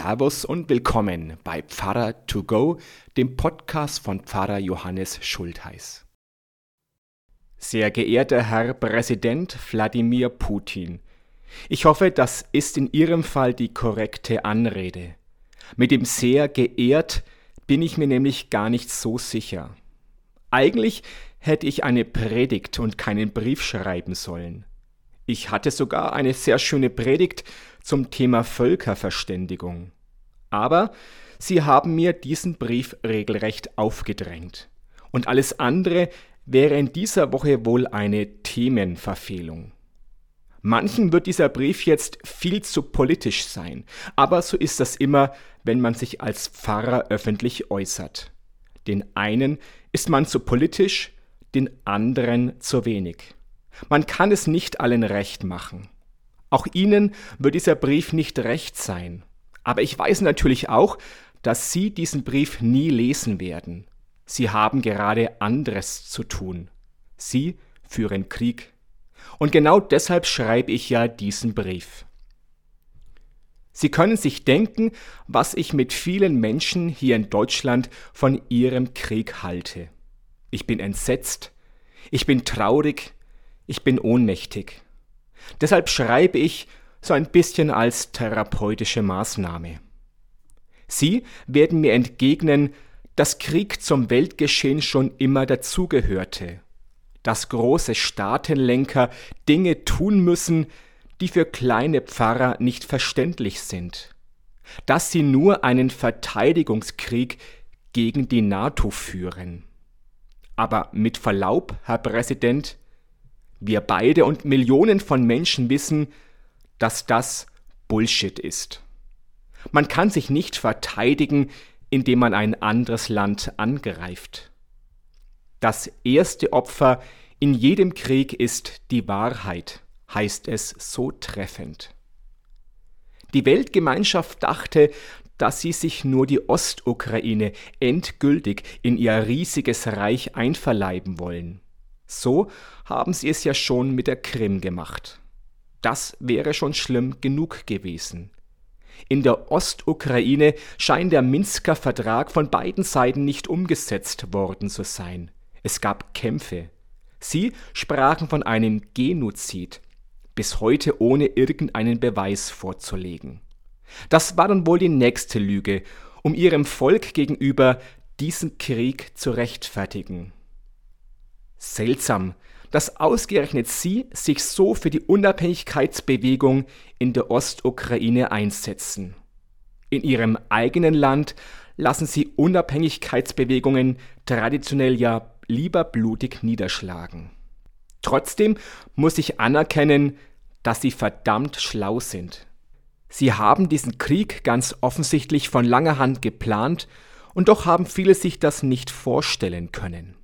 Servus und willkommen bei Pfarrer to go, dem Podcast von Pfarrer Johannes Schultheiß. Sehr geehrter Herr Präsident Wladimir Putin, ich hoffe, das ist in Ihrem Fall die korrekte Anrede. Mit dem sehr geehrt bin ich mir nämlich gar nicht so sicher. Eigentlich hätte ich eine Predigt und keinen Brief schreiben sollen. Ich hatte sogar eine sehr schöne Predigt zum Thema Völkerverständigung. Aber sie haben mir diesen Brief regelrecht aufgedrängt. Und alles andere wäre in dieser Woche wohl eine Themenverfehlung. Manchen wird dieser Brief jetzt viel zu politisch sein, aber so ist das immer, wenn man sich als Pfarrer öffentlich äußert. Den einen ist man zu politisch, den anderen zu wenig. Man kann es nicht allen recht machen. Auch Ihnen wird dieser Brief nicht recht sein. Aber ich weiß natürlich auch, dass Sie diesen Brief nie lesen werden. Sie haben gerade anderes zu tun. Sie führen Krieg. Und genau deshalb schreibe ich ja diesen Brief. Sie können sich denken, was ich mit vielen Menschen hier in Deutschland von ihrem Krieg halte. Ich bin entsetzt, ich bin traurig, ich bin ohnmächtig. Deshalb schreibe ich so ein bisschen als therapeutische Maßnahme. Sie werden mir entgegnen, dass Krieg zum Weltgeschehen schon immer dazugehörte, dass große Staatenlenker Dinge tun müssen, die für kleine Pfarrer nicht verständlich sind, dass sie nur einen Verteidigungskrieg gegen die NATO führen. Aber mit Verlaub, Herr Präsident, wir beide und Millionen von Menschen wissen, dass das Bullshit ist. Man kann sich nicht verteidigen, indem man ein anderes Land angreift. Das erste Opfer in jedem Krieg ist die Wahrheit, heißt es so treffend. Die Weltgemeinschaft dachte, dass sie sich nur die Ostukraine endgültig in ihr riesiges Reich einverleiben wollen. So haben sie es ja schon mit der Krim gemacht. Das wäre schon schlimm genug gewesen. In der Ostukraine scheint der Minsker Vertrag von beiden Seiten nicht umgesetzt worden zu sein. Es gab Kämpfe. Sie sprachen von einem Genozid, bis heute ohne irgendeinen Beweis vorzulegen. Das war dann wohl die nächste Lüge, um ihrem Volk gegenüber diesen Krieg zu rechtfertigen. Seltsam, dass ausgerechnet sie sich so für die Unabhängigkeitsbewegung in der Ostukraine einsetzen. In ihrem eigenen Land lassen sie Unabhängigkeitsbewegungen traditionell ja lieber blutig niederschlagen. Trotzdem muss ich anerkennen, dass sie verdammt schlau sind. Sie haben diesen Krieg ganz offensichtlich von langer Hand geplant, und doch haben viele sich das nicht vorstellen können.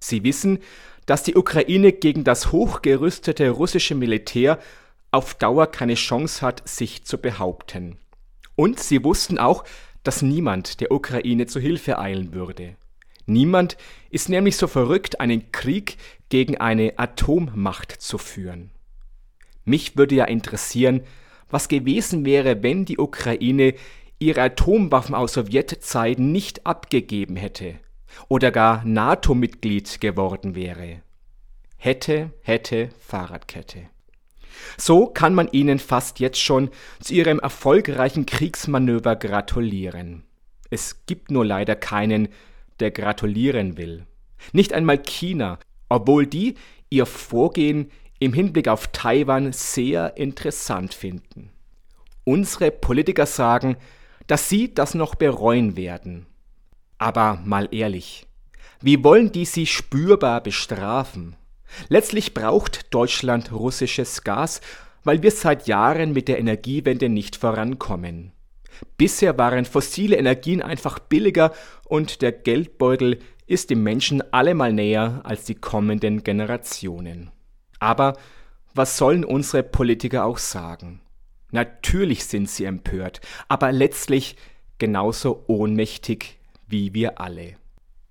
Sie wissen, dass die Ukraine gegen das hochgerüstete russische Militär auf Dauer keine Chance hat, sich zu behaupten. Und sie wussten auch, dass niemand der Ukraine zu Hilfe eilen würde. Niemand ist nämlich so verrückt, einen Krieg gegen eine Atommacht zu führen. Mich würde ja interessieren, was gewesen wäre, wenn die Ukraine ihre Atomwaffen aus Sowjetzeiten nicht abgegeben hätte oder gar NATO-Mitglied geworden wäre. Hätte, hätte, Fahrradkette. So kann man ihnen fast jetzt schon zu ihrem erfolgreichen Kriegsmanöver gratulieren. Es gibt nur leider keinen, der gratulieren will. Nicht einmal China, obwohl die ihr Vorgehen im Hinblick auf Taiwan sehr interessant finden. Unsere Politiker sagen, dass sie das noch bereuen werden. Aber mal ehrlich, wie wollen die sie spürbar bestrafen? Letztlich braucht Deutschland russisches Gas, weil wir seit Jahren mit der Energiewende nicht vorankommen. Bisher waren fossile Energien einfach billiger und der Geldbeutel ist dem Menschen allemal näher als die kommenden Generationen. Aber was sollen unsere Politiker auch sagen? Natürlich sind sie empört, aber letztlich genauso ohnmächtig wie wir alle.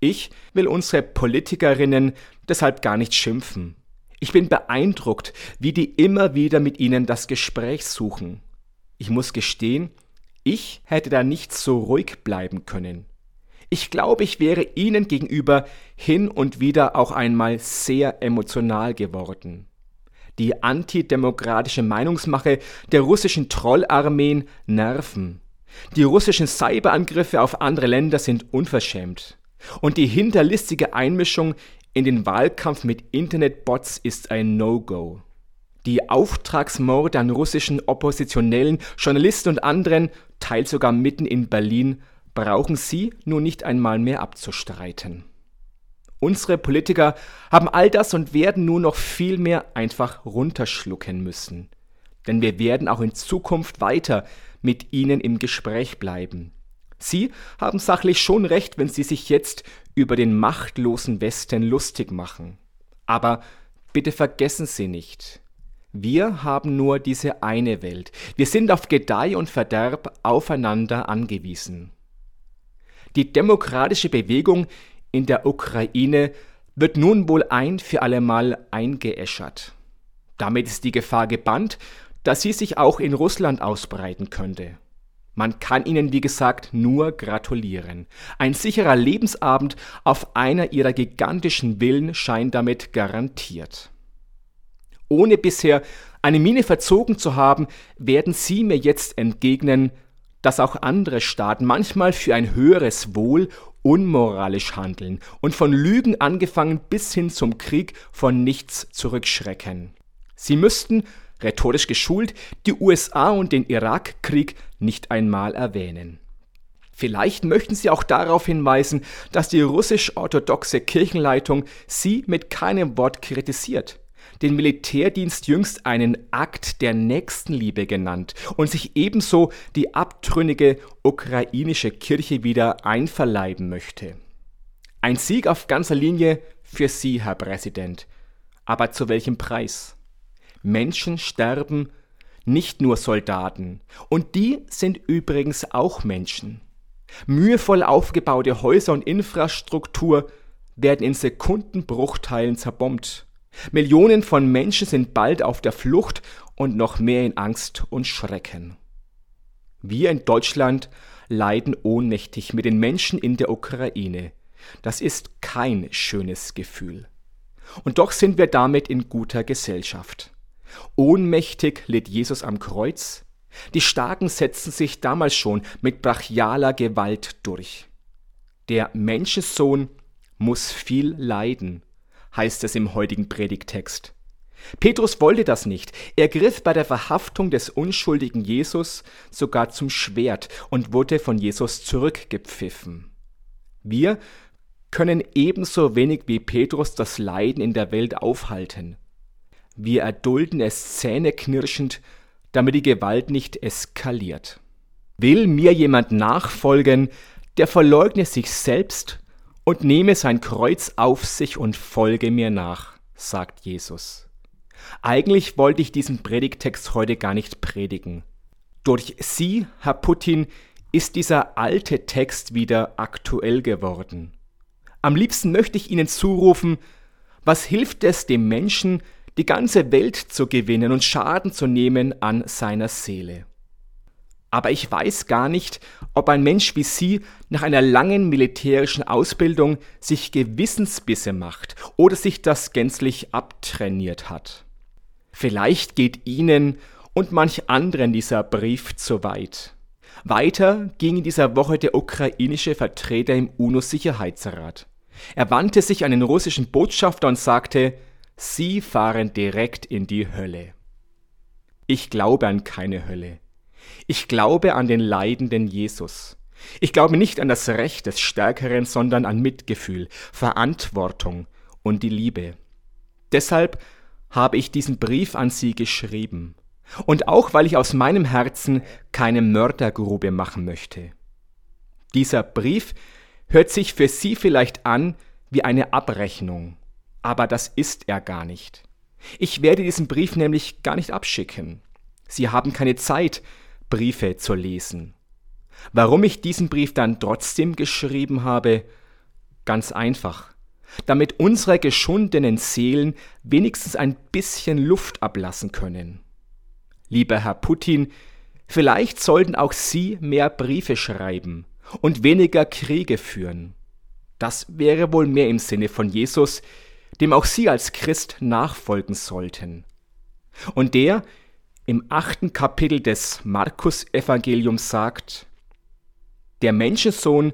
Ich will unsere Politikerinnen deshalb gar nicht schimpfen. Ich bin beeindruckt, wie die immer wieder mit ihnen das Gespräch suchen. Ich muss gestehen, Ich hätte da nicht so ruhig bleiben können. Ich glaube, ich wäre Ihnen gegenüber hin und wieder auch einmal sehr emotional geworden. Die antidemokratische Meinungsmache der russischen Trollarmeen nerven. Die russischen Cyberangriffe auf andere Länder sind unverschämt. Und die hinterlistige Einmischung in den Wahlkampf mit Internetbots ist ein No-Go. Die Auftragsmorde an russischen Oppositionellen, Journalisten und anderen, teils sogar mitten in Berlin, brauchen Sie nun nicht einmal mehr abzustreiten. Unsere Politiker haben all das und werden nur noch viel mehr einfach runterschlucken müssen. Denn wir werden auch in Zukunft weiter mit ihnen im Gespräch bleiben. Sie haben sachlich schon recht, wenn Sie sich jetzt über den machtlosen Westen lustig machen. Aber bitte vergessen Sie nicht, wir haben nur diese eine Welt. Wir sind auf Gedeih und Verderb aufeinander angewiesen. Die demokratische Bewegung in der Ukraine wird nun wohl ein für allemal eingeäschert. Damit ist die Gefahr gebannt, dass sie sich auch in Russland ausbreiten könnte. Man kann ihnen, wie gesagt, nur gratulieren. Ein sicherer Lebensabend auf einer ihrer gigantischen Villen scheint damit garantiert. Ohne bisher eine Miene verzogen zu haben, werden Sie mir jetzt entgegnen, dass auch andere Staaten manchmal für ein höheres Wohl unmoralisch handeln und von Lügen angefangen bis hin zum Krieg von nichts zurückschrecken. Sie müssten, rhetorisch geschult, die USA und den Irakkrieg nicht einmal erwähnen. Vielleicht möchten Sie auch darauf hinweisen, dass die russisch-orthodoxe Kirchenleitung Sie mit keinem Wort kritisiert den Militärdienst jüngst einen Akt der Nächstenliebe genannt und sich ebenso die abtrünnige ukrainische Kirche wieder einverleiben möchte. Ein Sieg auf ganzer Linie für Sie, Herr Präsident. Aber zu welchem Preis? Menschen sterben, nicht nur Soldaten. Und die sind übrigens auch Menschen. Mühevoll aufgebaute Häuser und Infrastruktur werden in Sekundenbruchteilen zerbombt. Millionen von Menschen sind bald auf der Flucht und noch mehr in Angst und Schrecken. Wir in Deutschland leiden ohnmächtig mit den Menschen in der Ukraine. Das ist kein schönes Gefühl. Und doch sind wir damit in guter Gesellschaft. Ohnmächtig litt Jesus am Kreuz. Die Starken setzten sich damals schon mit brachialer Gewalt durch. Der Menschensohn muss viel leiden heißt es im heutigen Predigtext. Petrus wollte das nicht. Er griff bei der Verhaftung des unschuldigen Jesus sogar zum Schwert und wurde von Jesus zurückgepfiffen. Wir können ebenso wenig wie Petrus das Leiden in der Welt aufhalten. Wir erdulden es zähneknirschend, damit die Gewalt nicht eskaliert. Will mir jemand nachfolgen, der verleugne sich selbst und nehme sein Kreuz auf sich und folge mir nach, sagt Jesus. Eigentlich wollte ich diesen Predigtext heute gar nicht predigen. Durch Sie, Herr Putin, ist dieser alte Text wieder aktuell geworden. Am liebsten möchte ich Ihnen zurufen, was hilft es dem Menschen, die ganze Welt zu gewinnen und Schaden zu nehmen an seiner Seele? Aber ich weiß gar nicht, ob ein Mensch wie Sie nach einer langen militärischen Ausbildung sich Gewissensbisse macht oder sich das gänzlich abtrainiert hat. Vielleicht geht Ihnen und manch anderen dieser Brief zu weit. Weiter ging in dieser Woche der ukrainische Vertreter im UNO-Sicherheitsrat. Er wandte sich an den russischen Botschafter und sagte, Sie fahren direkt in die Hölle. Ich glaube an keine Hölle. Ich glaube an den leidenden Jesus. Ich glaube nicht an das Recht des Stärkeren, sondern an Mitgefühl, Verantwortung und die Liebe. Deshalb habe ich diesen Brief an Sie geschrieben. Und auch weil ich aus meinem Herzen keine Mördergrube machen möchte. Dieser Brief hört sich für Sie vielleicht an wie eine Abrechnung, aber das ist er gar nicht. Ich werde diesen Brief nämlich gar nicht abschicken. Sie haben keine Zeit, Briefe zu lesen. Warum ich diesen Brief dann trotzdem geschrieben habe? Ganz einfach. Damit unsere geschundenen Seelen wenigstens ein bisschen Luft ablassen können. Lieber Herr Putin, Vielleicht sollten auch Sie mehr Briefe schreiben und weniger Kriege führen. Das wäre wohl mehr im Sinne von Jesus, dem auch Sie als Christ nachfolgen sollten. Und der im achten Kapitel des Markus-Evangeliums sagt, der Menschensohn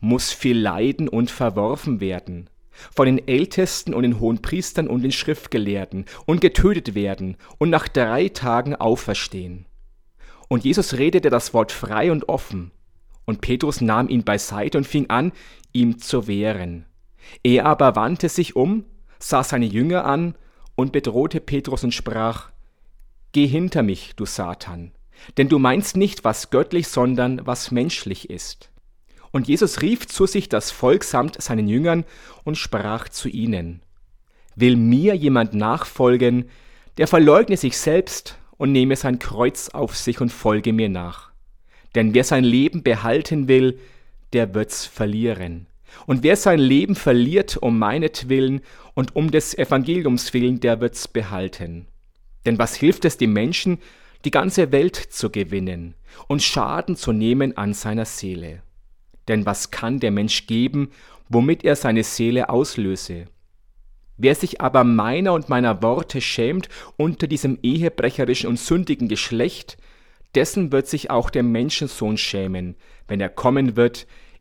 muss viel leiden und verworfen werden, von den Ältesten und den Hohenpriestern und den Schriftgelehrten und getötet werden und nach drei Tagen auferstehen. Und Jesus redete das Wort frei und offen, und Petrus nahm ihn beiseite und fing an, ihm zu wehren. Er aber wandte sich um, sah seine Jünger an und bedrohte Petrus und sprach, Geh hinter mich, du Satan, denn du meinst nicht, was göttlich, sondern was menschlich ist. Und Jesus rief zu sich das Volk samt seinen Jüngern und sprach zu ihnen, Will mir jemand nachfolgen, der verleugne sich selbst und nehme sein Kreuz auf sich und folge mir nach. Denn wer sein Leben behalten will, der wird's verlieren. Und wer sein Leben verliert um meinetwillen und um des Evangeliums willen, der wird's behalten. Denn was hilft es dem Menschen, die ganze Welt zu gewinnen und Schaden zu nehmen an seiner Seele? Denn was kann der Mensch geben, womit er seine Seele auslöse? Wer sich aber meiner und meiner Worte schämt unter diesem ehebrecherischen und sündigen Geschlecht, dessen wird sich auch der Menschensohn schämen, wenn er kommen wird